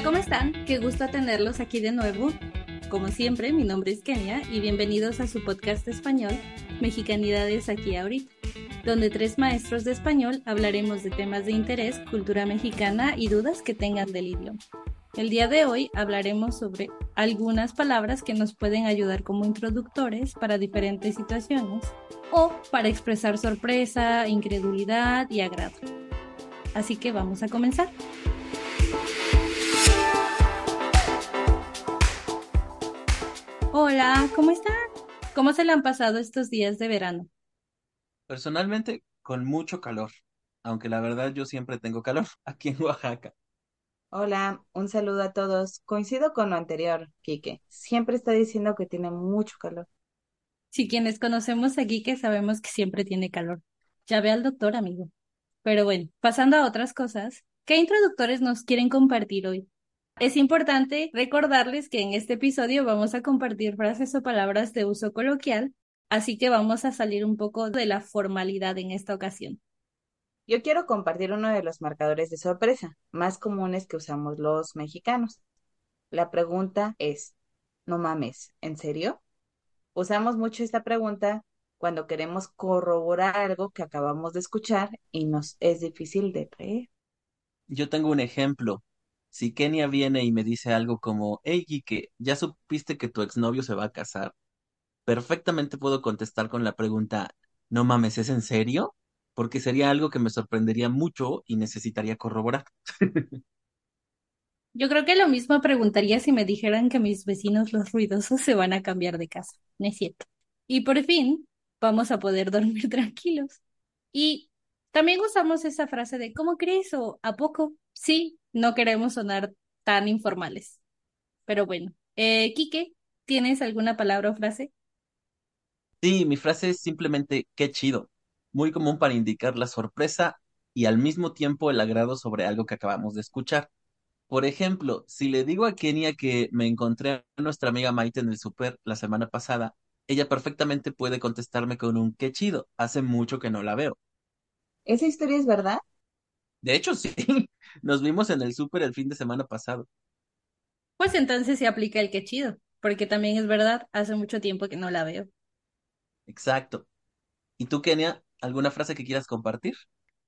Hola, ¿cómo están? Qué gusto tenerlos aquí de nuevo. Como siempre, mi nombre es Kenia y bienvenidos a su podcast español, Mexicanidades aquí ahorita, donde tres maestros de español hablaremos de temas de interés, cultura mexicana y dudas que tengan del idioma. El día de hoy hablaremos sobre algunas palabras que nos pueden ayudar como introductores para diferentes situaciones o para expresar sorpresa, incredulidad y agrado. Así que vamos a comenzar. Hola, ¿cómo están? ¿Cómo se le han pasado estos días de verano? Personalmente, con mucho calor, aunque la verdad yo siempre tengo calor aquí en Oaxaca. Hola, un saludo a todos. Coincido con lo anterior, Quique. Siempre está diciendo que tiene mucho calor. Si quienes conocemos aquí que sabemos que siempre tiene calor. Ya ve al doctor, amigo. Pero bueno, pasando a otras cosas, ¿qué introductores nos quieren compartir hoy? Es importante recordarles que en este episodio vamos a compartir frases o palabras de uso coloquial, así que vamos a salir un poco de la formalidad en esta ocasión. Yo quiero compartir uno de los marcadores de sorpresa más comunes que usamos los mexicanos. La pregunta es, no mames, ¿en serio? Usamos mucho esta pregunta cuando queremos corroborar algo que acabamos de escuchar y nos es difícil de creer. Yo tengo un ejemplo. Si Kenia viene y me dice algo como, hey, Quique, ¿ya supiste que tu exnovio se va a casar? Perfectamente puedo contestar con la pregunta, no mames, ¿es en serio? Porque sería algo que me sorprendería mucho y necesitaría corroborar. Yo creo que lo mismo preguntaría si me dijeran que mis vecinos los ruidosos se van a cambiar de casa. No es cierto. Y por fin vamos a poder dormir tranquilos. Y también usamos esa frase de ¿cómo crees? o ¿a poco? Sí, no queremos sonar tan informales. Pero bueno, eh, Quique, ¿tienes alguna palabra o frase? Sí, mi frase es simplemente qué chido, muy común para indicar la sorpresa y al mismo tiempo el agrado sobre algo que acabamos de escuchar. Por ejemplo, si le digo a Kenia que me encontré a nuestra amiga Maite en el súper la semana pasada, ella perfectamente puede contestarme con un qué chido, hace mucho que no la veo. ¿Esa historia es verdad? De hecho, sí, nos vimos en el súper el fin de semana pasado. Pues entonces se aplica el que chido, porque también es verdad, hace mucho tiempo que no la veo. Exacto. ¿Y tú, Kenia, alguna frase que quieras compartir?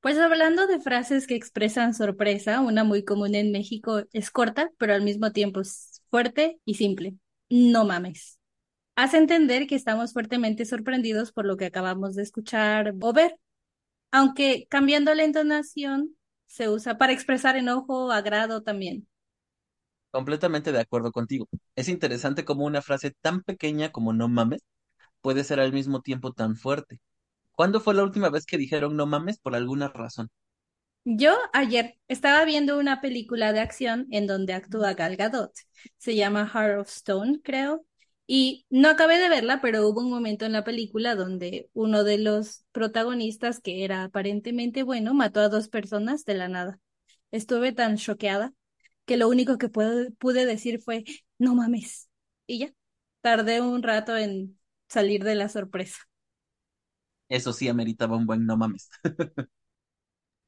Pues hablando de frases que expresan sorpresa, una muy común en México es corta, pero al mismo tiempo es fuerte y simple. No mames. Hace entender que estamos fuertemente sorprendidos por lo que acabamos de escuchar o ver, aunque cambiando la entonación se usa para expresar enojo o agrado también. Completamente de acuerdo contigo. Es interesante cómo una frase tan pequeña como no mames puede ser al mismo tiempo tan fuerte. ¿Cuándo fue la última vez que dijeron no mames por alguna razón? Yo ayer estaba viendo una película de acción en donde actúa Gal Gadot. Se llama Heart of Stone, creo. Y no acabé de verla, pero hubo un momento en la película donde uno de los protagonistas, que era aparentemente bueno, mató a dos personas de la nada. Estuve tan choqueada que lo único que pude decir fue, no mames. Y ya, tardé un rato en salir de la sorpresa. Eso sí ameritaba un buen no mames.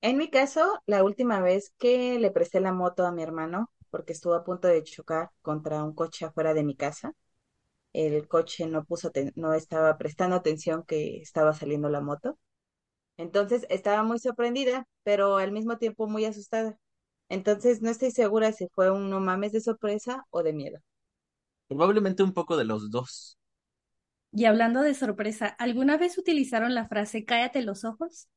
En mi caso, la última vez que le presté la moto a mi hermano, porque estuvo a punto de chocar contra un coche afuera de mi casa, el coche no puso, no estaba prestando atención que estaba saliendo la moto. Entonces estaba muy sorprendida, pero al mismo tiempo muy asustada. Entonces no estoy segura si fue un no mames de sorpresa o de miedo. Probablemente un poco de los dos. Y hablando de sorpresa, ¿alguna vez utilizaron la frase cállate los ojos?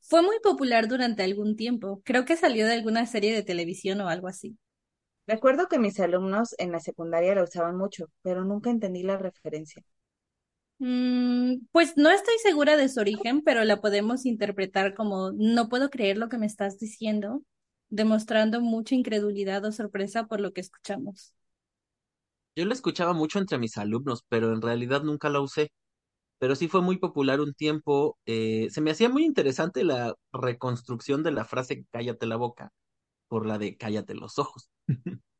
Fue muy popular durante algún tiempo. Creo que salió de alguna serie de televisión o algo así. Recuerdo que mis alumnos en la secundaria la usaban mucho, pero nunca entendí la referencia. Mm, pues no estoy segura de su origen, pero la podemos interpretar como no puedo creer lo que me estás diciendo, demostrando mucha incredulidad o sorpresa por lo que escuchamos. Yo la escuchaba mucho entre mis alumnos, pero en realidad nunca la usé. Pero sí fue muy popular un tiempo. eh, se me hacía muy interesante la reconstrucción de la frase cállate la boca por la de cállate los ojos.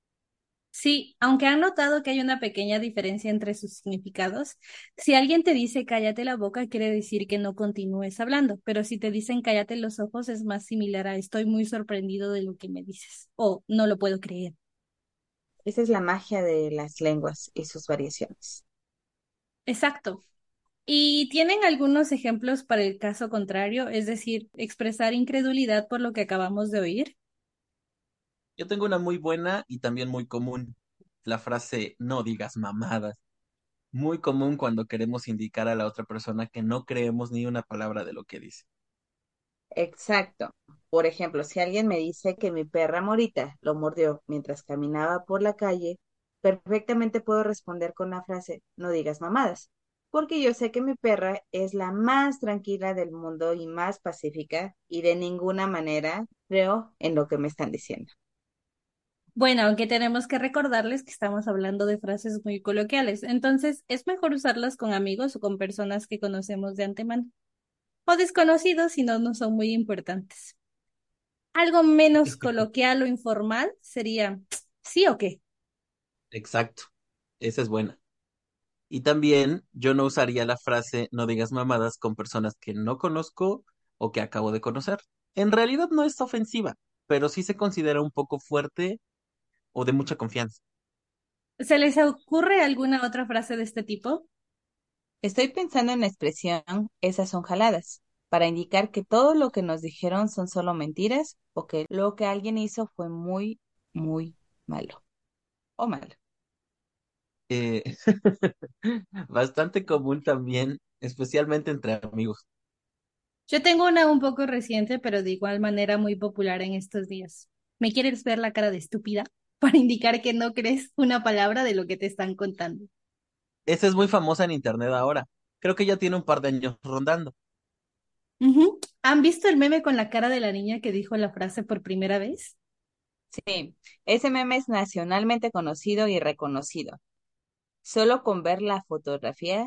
Sí, aunque han notado que hay una pequeña diferencia entre sus significados, si alguien te dice cállate la boca, quiere decir que no continúes hablando, pero si te dicen cállate los ojos, es más similar a estoy muy sorprendido de lo que me dices o no lo puedo creer. Esa es la magia de las lenguas y sus variaciones. Exacto. ¿Y tienen algunos ejemplos para el caso contrario, es decir, expresar incredulidad por lo que acabamos de oír? Yo tengo una muy buena y también muy común. La frase no digas mamadas. Muy común cuando queremos indicar a la otra persona que no creemos ni una palabra de lo que dice. Exacto. Por ejemplo, si alguien me dice que mi perra Morita lo mordió mientras caminaba por la calle, perfectamente puedo responder con la frase, no digas mamadas, porque yo sé que mi perra es la más tranquila del mundo y más pacífica y de ninguna manera creo en lo que me están diciendo. Bueno, aunque tenemos que recordarles que estamos hablando de frases muy coloquiales, entonces es mejor usarlas con amigos o con personas que conocemos de antemano o desconocidos si no nos son muy importantes. Algo menos coloquial o informal sería sí o qué. Exacto, esa es buena. Y también yo no usaría la frase no digas mamadas con personas que no conozco o que acabo de conocer. En realidad no es ofensiva, pero sí se considera un poco fuerte o de mucha confianza. ¿Se les ocurre alguna otra frase de este tipo? Estoy pensando en la expresión esas son jaladas, para indicar que todo lo que nos dijeron son solo mentiras o que lo que alguien hizo fue muy, muy malo o malo. Eh, bastante común también, especialmente entre amigos. Yo tengo una un poco reciente, pero de igual manera muy popular en estos días. ¿Me quieres ver la cara de estúpida? Para indicar que no crees una palabra de lo que te están contando. Esa es muy famosa en internet ahora. Creo que ya tiene un par de años rondando. ¿Han visto el meme con la cara de la niña que dijo la frase por primera vez? Sí, ese meme es nacionalmente conocido y reconocido. Solo con ver la fotografía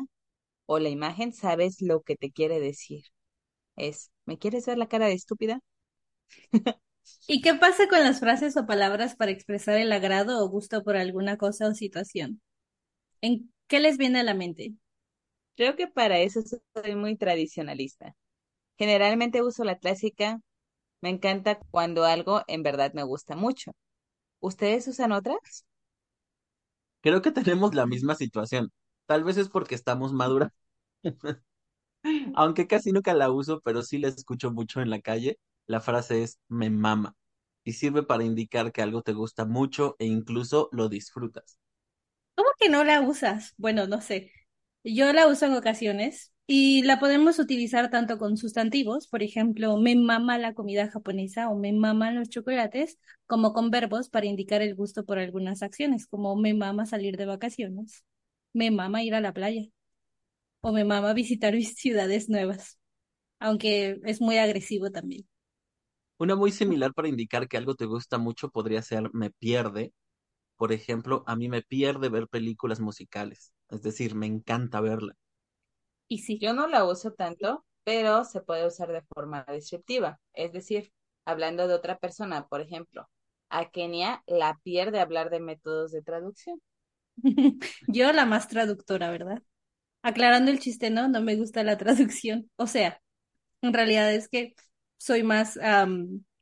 o la imagen sabes lo que te quiere decir. Es, ¿me quieres ver la cara de estúpida? ¿Y qué pasa con las frases o palabras para expresar el agrado o gusto por alguna cosa o situación? ¿En qué les viene a la mente? Creo que para eso soy muy tradicionalista. Generalmente uso la clásica, me encanta cuando algo en verdad me gusta mucho. ¿Ustedes usan otras? Creo que tenemos la misma situación. Tal vez es porque estamos maduras, aunque casi nunca la uso, pero sí la escucho mucho en la calle. La frase es me mama y sirve para indicar que algo te gusta mucho e incluso lo disfrutas. ¿Cómo que no la usas? Bueno, no sé. Yo la uso en ocasiones y la podemos utilizar tanto con sustantivos, por ejemplo, me mama la comida japonesa o me maman los chocolates, como con verbos para indicar el gusto por algunas acciones, como me mama salir de vacaciones, me mama ir a la playa o me mama visitar ciudades nuevas, aunque es muy agresivo también. Una muy similar para indicar que algo te gusta mucho podría ser me pierde. Por ejemplo, a mí me pierde ver películas musicales, es decir, me encanta verla. Y sí, Yo no la uso tanto, pero se puede usar de forma descriptiva. Es decir, hablando de otra persona, por ejemplo, a Kenia la pierde hablar de métodos de traducción. yo la más traductora, ¿verdad? Aclarando el chiste, no, no me gusta la traducción. O sea, en realidad es que soy más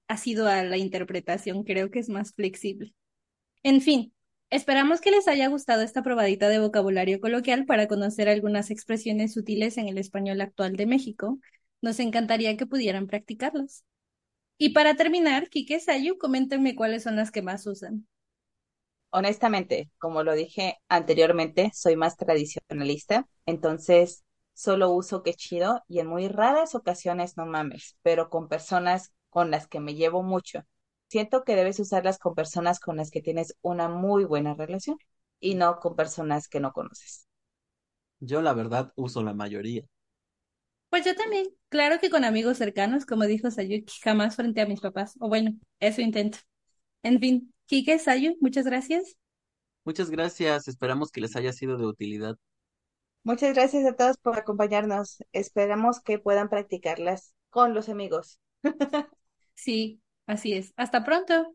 asido a la interpretación, creo que es más flexible. En fin, esperamos que les haya gustado esta probadita de vocabulario coloquial para conocer algunas expresiones útiles en el español actual de México. Nos encantaría que pudieran practicarlas. Y para terminar, Kike Sayu, coméntenme cuáles son las que más usan. Honestamente, como lo dije anteriormente, soy más tradicionalista, entonces solo uso que chido y en muy raras ocasiones no mames, pero con personas con las que me llevo mucho. Siento que debes usarlas con personas con las que tienes una muy buena relación y no con personas que no conoces. Yo la verdad uso la mayoría. Pues yo también, claro que con amigos cercanos, como dijo Sayuki, jamás frente a mis papás, o bueno, eso intento. En fin, Kike, Sayu, muchas gracias. Muchas gracias, esperamos que les haya sido de utilidad. Muchas gracias a todos por acompañarnos. Esperamos que puedan practicarlas con los amigos. Sí, así es. Hasta pronto.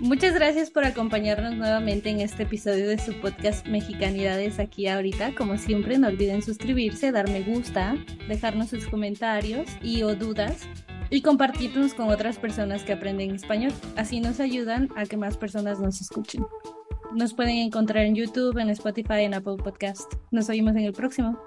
Muchas gracias por acompañarnos nuevamente en este episodio de su podcast Mexicanidades aquí ahorita. Como siempre, no olviden suscribirse, dar me gusta, dejarnos sus comentarios y o dudas y compartirnos con otras personas que aprenden español. Así nos ayudan a que más personas nos escuchen. Nos pueden encontrar en YouTube, en Spotify, en Apple Podcast. Nos oímos en el próximo.